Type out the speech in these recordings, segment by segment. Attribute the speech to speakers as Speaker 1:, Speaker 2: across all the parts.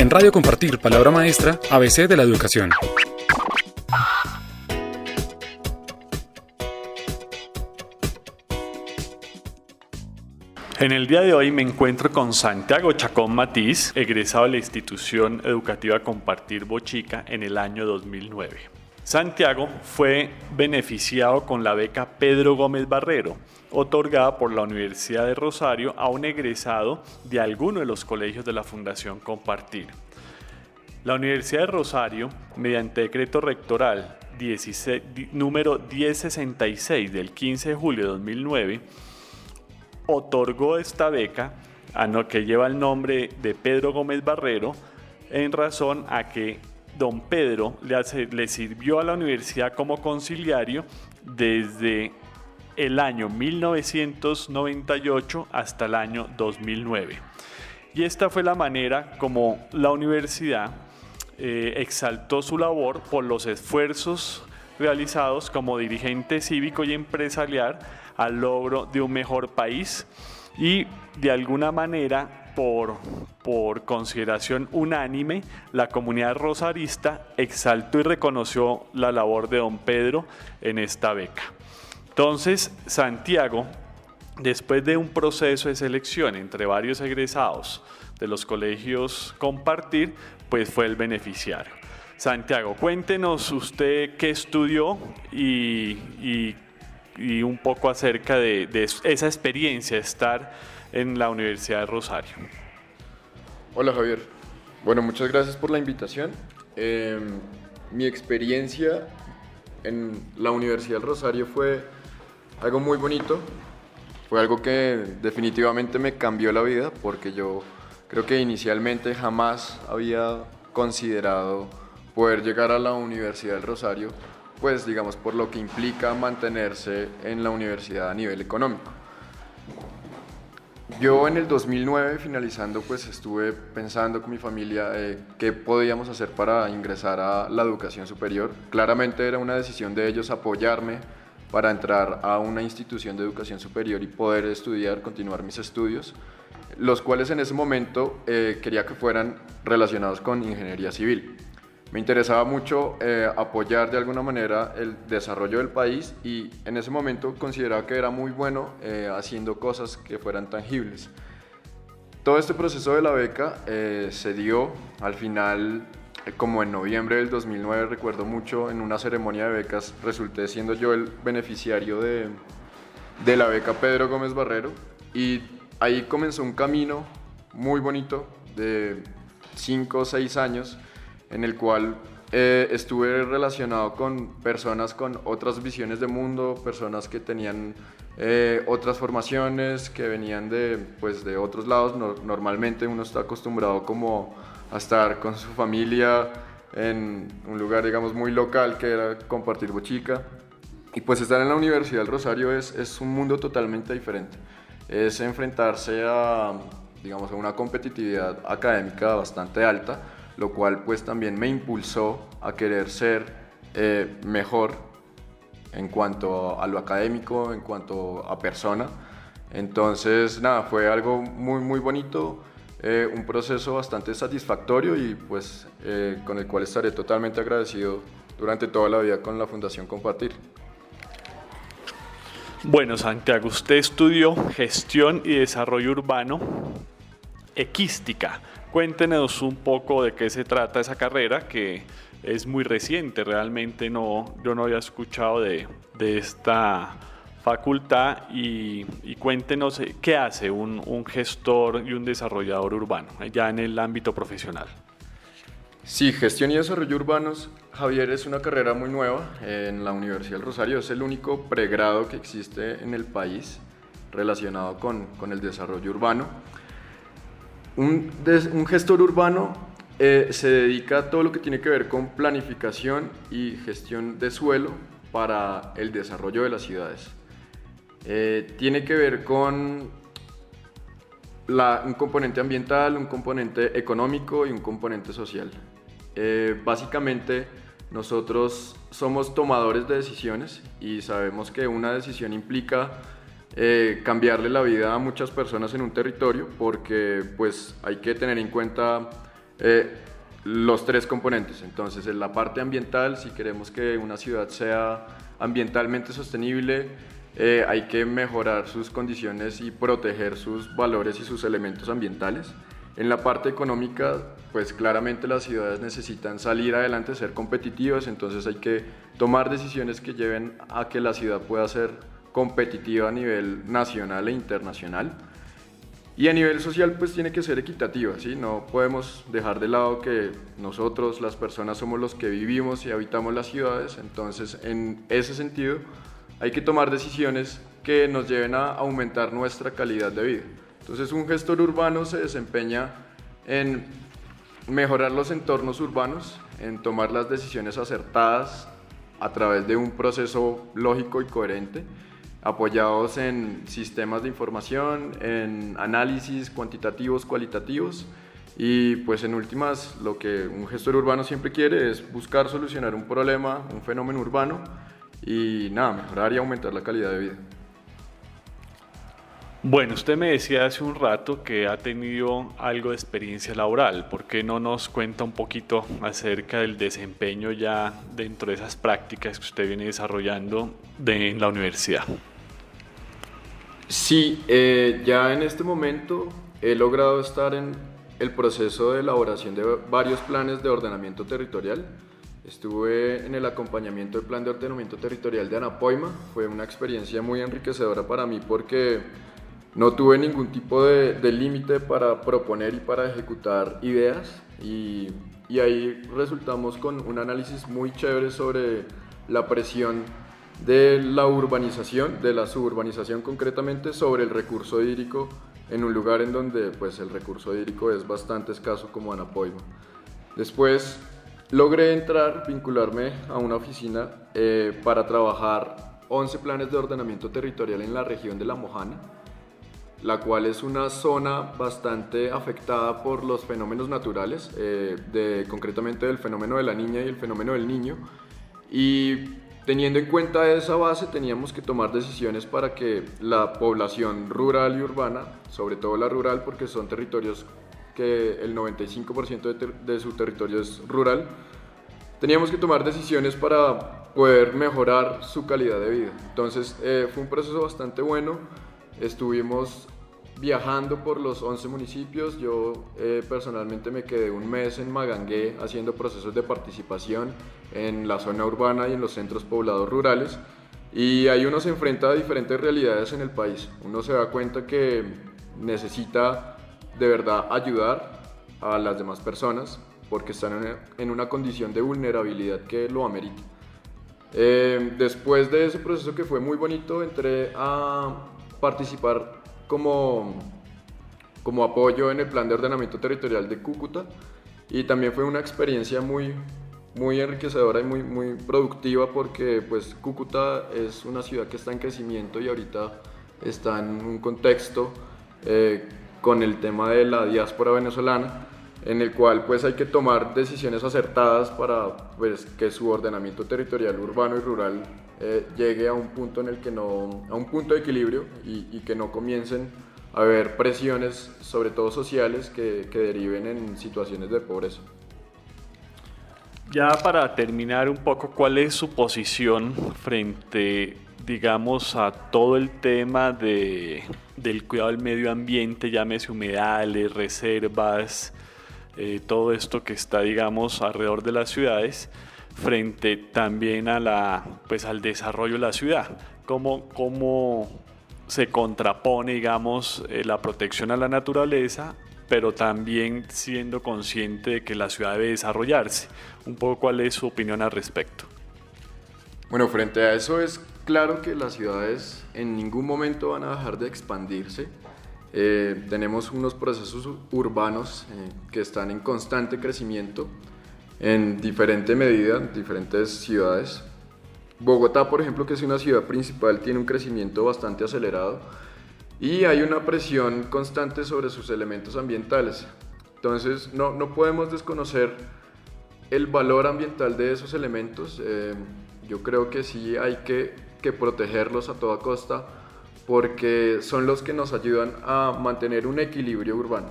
Speaker 1: En Radio Compartir, palabra maestra, ABC de la educación.
Speaker 2: En el día de hoy me encuentro con Santiago Chacón Matiz, egresado de la institución educativa Compartir Bochica en el año 2009. Santiago fue beneficiado con la beca Pedro Gómez Barrero, otorgada por la Universidad de Rosario a un egresado de alguno de los colegios de la Fundación Compartir. La Universidad de Rosario, mediante decreto rectoral número 1066 del 15 de julio de 2009, otorgó esta beca a lo que lleva el nombre de Pedro Gómez Barrero en razón a que don Pedro le, sirvió a la universidad como conciliario desde el año 1998 hasta el año 2009. Y esta fue la manera como la universidad eh, exaltó su labor por los esfuerzos realizados como dirigente cívico y empresarial al logro de un mejor país y de alguna manera por, consideración unánime la comunidad rosarista exaltó y reconoció la labor de don Pedro en esta beca. Entonces, Santiago, después de un proceso de selección entre varios egresados de los colegios Compartir, pues fue el beneficiario. Santiago, cuéntenos usted qué estudió y, un poco acerca de, esa experiencia de estar en la Universidad de Rosario.
Speaker 3: Hola Javier, bueno, muchas gracias por la invitación. Em, mi experiencia en la Universidad del Rosario fue algo muy bonito, fue algo que definitivamente me cambió la vida porque yo creo que inicialmente jamás había considerado poder llegar a la Universidad del Rosario, pues digamos por lo que implica mantenerse en la universidad a nivel económico. Yo en el 2009, finalizando, pues estuve pensando con mi familia eh, qué podíamos hacer para ingresar a la educación superior. Claramente era una decisión de ellos apoyarme para entrar a una institución de educación superior y poder estudiar, continuar mis estudios, los cuales en ese momento eh, quería que fueran relacionados con ingeniería civil me interesaba mucho eh, apoyar de alguna manera el desarrollo del país y en ese momento consideraba que era muy bueno eh, haciendo cosas que fueran tangibles. Todo este proceso de la beca eh, se dio al final, como en noviembre del 2009, recuerdo mucho, en una ceremonia de becas resulté siendo yo el beneficiario de, de la beca Pedro Gómez Barrero y ahí comenzó un camino muy bonito de 5 o 6 años en el cual eh, estuve relacionado con personas con otras visiones de mundo, personas que tenían eh, otras formaciones, que venían de, pues, de otros lados. normalmente uno está acostumbrado como a estar con su familia en un lugar, digamos, muy local, que era compartir bochica. Y pues estar en la Universidad del Rosario es, es un mundo totalmente diferente. Es enfrentarse a, digamos, a una competitividad académica bastante alta, lo cual pues también me impulsó a querer ser eh, mejor en cuanto a lo académico, en cuanto a persona. Entonces, nada, fue algo muy, muy bonito, eh, un proceso bastante satisfactorio y pues eh, con el cual estaré totalmente agradecido durante toda la vida con la Fundación Compartir.
Speaker 2: Bueno, Santiago, usted estudió gestión y desarrollo urbano equística. Cuéntenos un poco de qué se trata esa carrera que es muy reciente, realmente no, yo no había escuchado de, esta facultad y, cuéntenos eh, qué hace un, un, gestor y un desarrollador urbano ya en el ámbito profesional.
Speaker 3: Sí, gestión y desarrollo urbanos, Javier, es una carrera muy nueva en la Universidad del Rosario, es el único pregrado que existe en el país relacionado con, con el desarrollo urbano. Un, gestor urbano eh, se dedica a todo lo que tiene que ver con planificación y gestión de suelo para el desarrollo de las ciudades. Eh, tiene que ver con un componente ambiental, un componente económico y un componente social. Eh, básicamente, nosotros somos tomadores de decisiones y sabemos que una decisión implica eh, cambiarle la vida a muchas personas en un territorio porque pues hay que tener en cuenta eh, los tres componentes. Entonces, en la parte ambiental, si queremos que una ciudad sea ambientalmente sostenible, eh, hay que mejorar sus condiciones y proteger sus valores y sus elementos ambientales. En la parte económica, pues claramente las ciudades necesitan salir adelante, ser competitivas, entonces hay que tomar decisiones que lleven a que la ciudad pueda ser competitiva a nivel nacional e internacional. Y a nivel social pues tiene que ser equitativa, ¿sí? No podemos dejar de lado que nosotros, las personas, somos los que vivimos y habitamos las ciudades, entonces en ese sentido hay que tomar decisiones que nos lleven a aumentar nuestra calidad de vida. Entonces un gestor urbano se desempeña en mejorar los entornos urbanos, en tomar las decisiones acertadas a través de un proceso lógico y coherente, apoyados en sistemas de información, en análisis cuantitativos, cualitativos, y pues en últimas lo que un gestor urbano siempre quiere es buscar solucionar un problema, un fenómeno urbano, y nada, mejorar y aumentar la calidad de vida.
Speaker 2: Bueno, usted me decía hace un rato que ha tenido algo de experiencia laboral. ¿Por qué no nos cuenta un poquito acerca del desempeño ya dentro de esas prácticas que usted viene desarrollando en la universidad?
Speaker 3: Sí, eh, ya en este momento he logrado estar en el proceso de elaboración de varios planes de ordenamiento territorial. Estuve en el acompañamiento del plan de ordenamiento territorial de Anapoima. Fue una experiencia muy enriquecedora para mí porque no tuve ningún tipo de, límite para proponer y para ejecutar ideas y, ahí resultamos con un análisis muy chévere sobre la presión de la urbanización, de la suburbanización concretamente, sobre el recurso hídrico en un lugar en donde pues, el recurso hídrico es bastante escaso como Anapoima. Después logré entrar, vincularme a una oficina eh, para trabajar 11 planes de ordenamiento territorial en la región de La Mojana la cual es una zona bastante afectada por los fenómenos naturales, eh, de, concretamente del fenómeno de la niña y el fenómeno del niño. Y teniendo en cuenta esa base, teníamos que tomar decisiones para que la población rural y urbana, sobre todo la rural, porque son territorios que el 95% de, de, su territorio es rural, teníamos que tomar decisiones para poder mejorar su calidad de vida. Entonces eh, fue un proceso bastante bueno Estuvimos viajando por los 11 municipios. Yo eh, personalmente me quedé un mes en Magangué haciendo procesos de participación en la zona urbana y en los centros poblados rurales. Y ahí uno se enfrenta a diferentes realidades en el país. Uno se da cuenta que necesita de verdad ayudar a las demás personas porque están en una condición de vulnerabilidad que lo amerita. Eh, después de ese proceso que fue muy bonito, entré a participar como, como apoyo en el plan de ordenamiento territorial de Cúcuta. Y también fue una experiencia muy, muy enriquecedora y muy, muy productiva porque pues Cúcuta es una ciudad que está en crecimiento y ahorita está en un contexto eh, con el tema de la diáspora venezolana en el cual pues hay que tomar decisiones acertadas para pues, que su ordenamiento territorial urbano y rural eh, llegue a un punto en el que no, a un punto de equilibrio y, que no comiencen a haber presiones, sobre todo sociales, que, que deriven en situaciones de pobreza.
Speaker 2: Ya para terminar un poco, ¿cuál es su posición frente, digamos, a todo el tema de, del cuidado del medio ambiente, llámese humedales, reservas, eh, todo esto que está, digamos, alrededor de las ciudades? frente también a la, pues, al desarrollo de la ciudad. ¿Cómo, cómo se contrapone, digamos, eh, la protección a la naturaleza, pero también siendo consciente de que la ciudad debe desarrollarse? Un poco cuál es su opinión al respecto.
Speaker 3: Bueno, frente a eso es claro que las ciudades en ningún momento van a dejar de expandirse. Eh, tenemos unos procesos urbanos eh, que están en constante crecimiento en diferente medida en diferentes ciudades. Bogotá, por ejemplo, que es una ciudad principal, tiene un crecimiento bastante acelerado y hay una presión constante sobre sus elementos ambientales. Entonces, no, no podemos desconocer el valor ambiental de esos elementos. Eh, yo creo que sí hay que, que protegerlos a toda costa porque son los que nos ayudan a mantener un equilibrio urbano.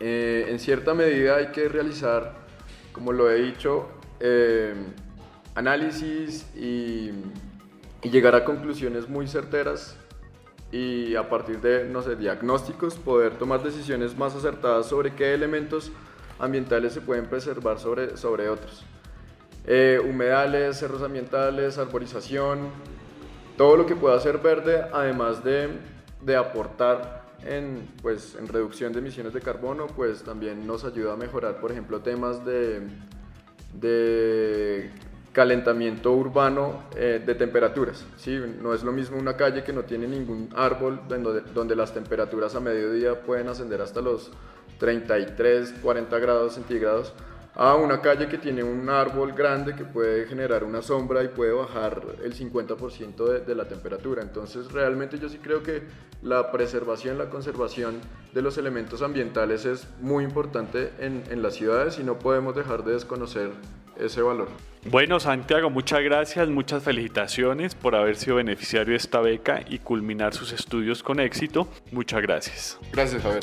Speaker 3: Eh, en cierta medida hay que realizar, como lo he dicho, eh, análisis y, y, llegar a conclusiones muy certeras y a partir de, no sé, diagnósticos poder tomar decisiones más acertadas sobre qué elementos ambientales se pueden preservar sobre, sobre otros. Eh, humedales, cerros ambientales, arborización, todo lo que pueda ser verde, además de, de aportar en, pues, en reducción de emisiones de carbono, pues también nos ayuda a mejorar, por ejemplo, temas de, de calentamiento urbano eh, de temperaturas. ¿sí? No es lo mismo una calle que no tiene ningún árbol, donde, donde las temperaturas a mediodía pueden ascender hasta los 33, 40 grados centígrados, a una calle que tiene un árbol grande que puede generar una sombra y puede bajar el 50% de, de, la temperatura. Entonces realmente yo sí creo que la preservación, la conservación de los elementos ambientales es muy importante en, en las ciudades y no podemos dejar de desconocer ese valor.
Speaker 2: Bueno, Santiago, muchas gracias, muchas felicitaciones por haber sido beneficiario de esta beca y culminar sus estudios con éxito. Muchas gracias.
Speaker 3: Gracias, Javier.